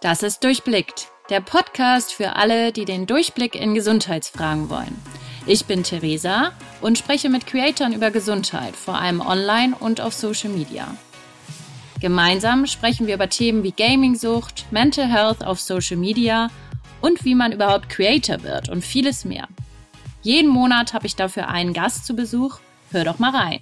Das ist Durchblickt, der Podcast für alle, die den Durchblick in Gesundheitsfragen wollen. Ich bin Theresa und spreche mit Creatoren über Gesundheit, vor allem online und auf Social Media. Gemeinsam sprechen wir über Themen wie Gaming-Sucht, Mental Health auf Social Media und wie man überhaupt Creator wird und vieles mehr. Jeden Monat habe ich dafür einen Gast zu Besuch. Hör doch mal rein.